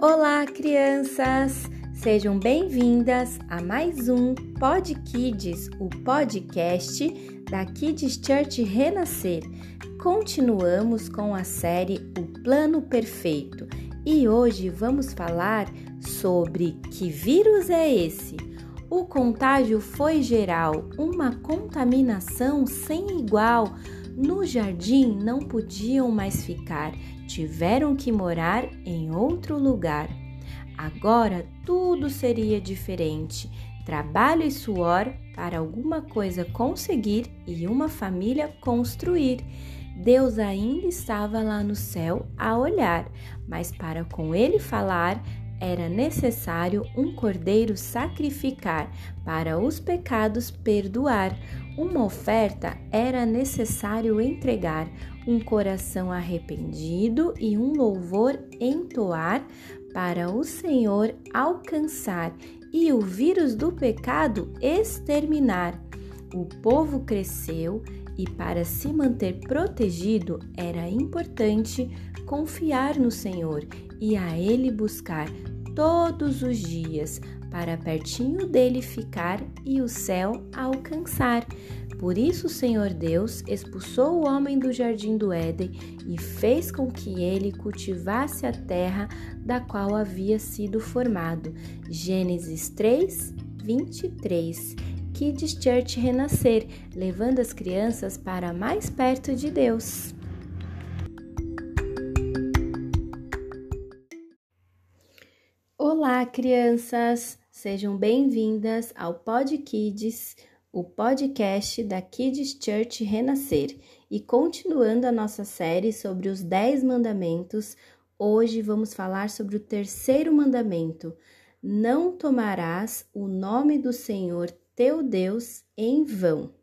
Olá, crianças! Sejam bem-vindas a mais um Pod Kids, o podcast da Kids Church Renascer. Continuamos com a série O Plano Perfeito e hoje vamos falar sobre que vírus é esse? O contágio foi geral, uma contaminação sem igual. No jardim não podiam mais ficar, tiveram que morar em outro lugar. Agora tudo seria diferente. Trabalho e suor para alguma coisa conseguir e uma família construir. Deus ainda estava lá no céu a olhar, mas para com ele falar, era necessário um cordeiro sacrificar para os pecados perdoar. Uma oferta era necessário entregar, um coração arrependido e um louvor entoar para o Senhor alcançar e o vírus do pecado exterminar. O povo cresceu e, para se manter protegido, era importante confiar no Senhor e a Ele buscar todos os dias, para pertinho dele ficar e o céu alcançar. Por isso o Senhor Deus expulsou o homem do jardim do Éden e fez com que ele cultivasse a terra da qual havia sido formado. Gênesis 3, 23. Kids Church renascer, levando as crianças para mais perto de Deus. Olá, crianças! Sejam bem-vindas ao Pod Kids o podcast da Kids Church Renascer. E continuando a nossa série sobre os Dez Mandamentos, hoje vamos falar sobre o terceiro mandamento: Não tomarás o nome do Senhor teu Deus em vão.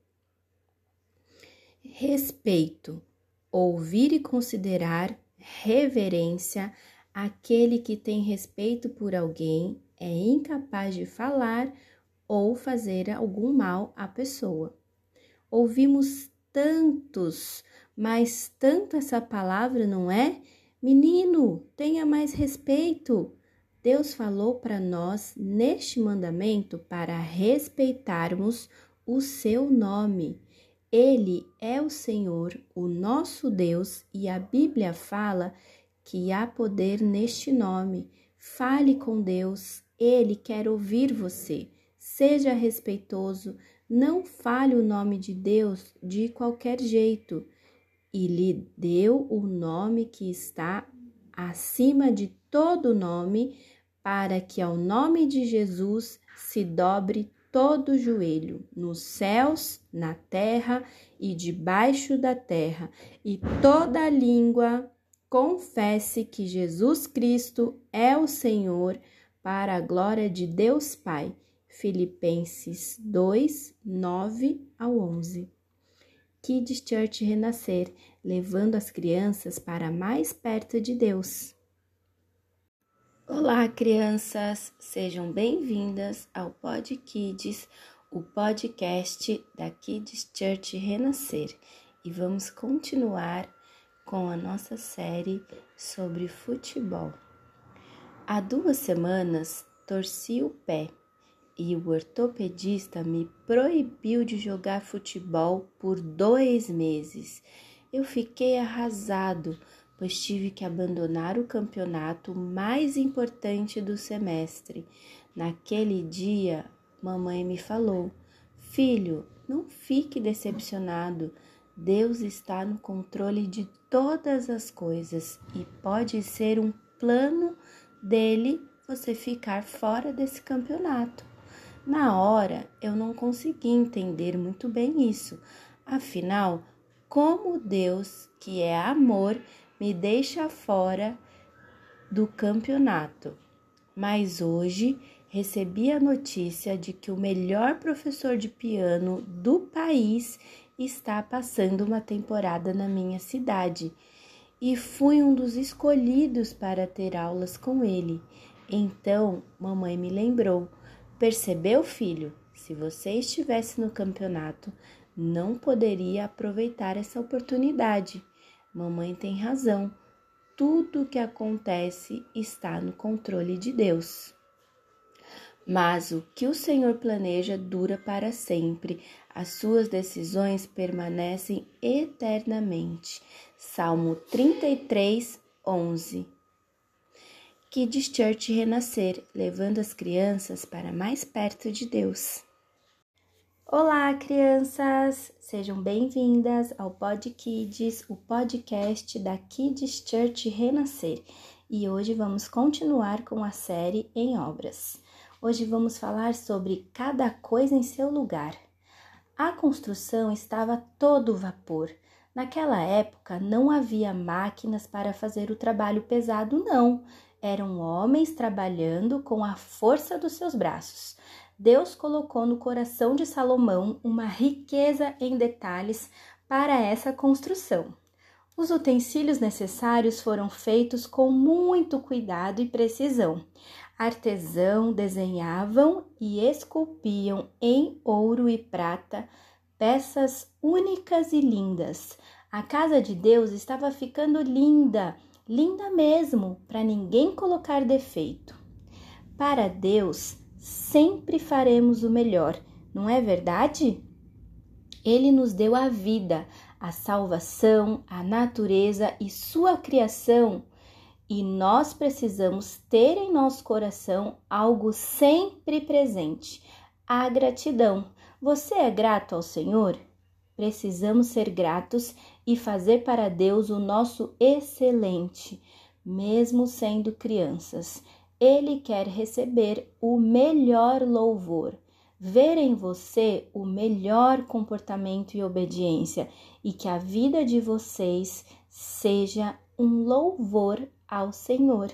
Respeito, ouvir e considerar, reverência, aquele que tem respeito por alguém é incapaz de falar ou fazer algum mal à pessoa. Ouvimos tantos, mas tanto essa palavra não é? Menino, tenha mais respeito. Deus falou para nós neste mandamento para respeitarmos o seu nome. Ele é o Senhor, o nosso Deus, e a Bíblia fala que há poder neste nome. Fale com Deus, ele quer ouvir você. Seja respeitoso, não fale o nome de Deus de qualquer jeito. E lhe deu o nome que está acima de todo nome, para que ao nome de Jesus se dobre todo o joelho, nos céus, na terra e debaixo da terra, e toda língua confesse que Jesus Cristo é o Senhor, para a glória de Deus Pai. Filipenses 2, 9 ao 11. Kids Church Renascer, levando as crianças para mais perto de Deus. Olá, crianças! Sejam bem-vindas ao Pod Kids, o podcast da Kids Church Renascer. E vamos continuar com a nossa série sobre futebol. Há duas semanas torci o pé e o ortopedista me proibiu de jogar futebol por dois meses. Eu fiquei arrasado, pois tive que abandonar o campeonato mais importante do semestre. Naquele dia, mamãe me falou: Filho, não fique decepcionado. Deus está no controle de todas as coisas e pode ser um plano dele você ficar fora desse campeonato. Na hora eu não consegui entender muito bem isso. Afinal, como Deus, que é amor, me deixa fora do campeonato? Mas hoje recebi a notícia de que o melhor professor de piano do país está passando uma temporada na minha cidade e fui um dos escolhidos para ter aulas com ele. Então, mamãe me lembrou Percebeu, filho? Se você estivesse no campeonato, não poderia aproveitar essa oportunidade. Mamãe tem razão. tudo que acontece está no controle de Deus. Mas o que o Senhor planeja dura para sempre, as suas decisões permanecem eternamente. Salmo 33, 11. Kids Church Renascer, levando as crianças para mais perto de Deus. Olá, crianças! Sejam bem-vindas ao Pod Kids, o podcast da Kids Church Renascer. E hoje vamos continuar com a série em obras. Hoje vamos falar sobre cada coisa em seu lugar. A construção estava todo vapor. Naquela época não havia máquinas para fazer o trabalho pesado, não eram homens trabalhando com a força dos seus braços. Deus colocou no coração de Salomão uma riqueza em detalhes para essa construção. Os utensílios necessários foram feitos com muito cuidado e precisão. Artesão desenhavam e esculpiam em ouro e prata peças únicas e lindas. A casa de Deus estava ficando linda linda mesmo, para ninguém colocar defeito. Para Deus, sempre faremos o melhor, não é verdade? Ele nos deu a vida, a salvação, a natureza e sua criação, e nós precisamos ter em nosso coração algo sempre presente: a gratidão. Você é grato ao Senhor? Precisamos ser gratos e fazer para Deus o nosso excelente, mesmo sendo crianças. Ele quer receber o melhor louvor, ver em você o melhor comportamento e obediência e que a vida de vocês seja um louvor ao Senhor.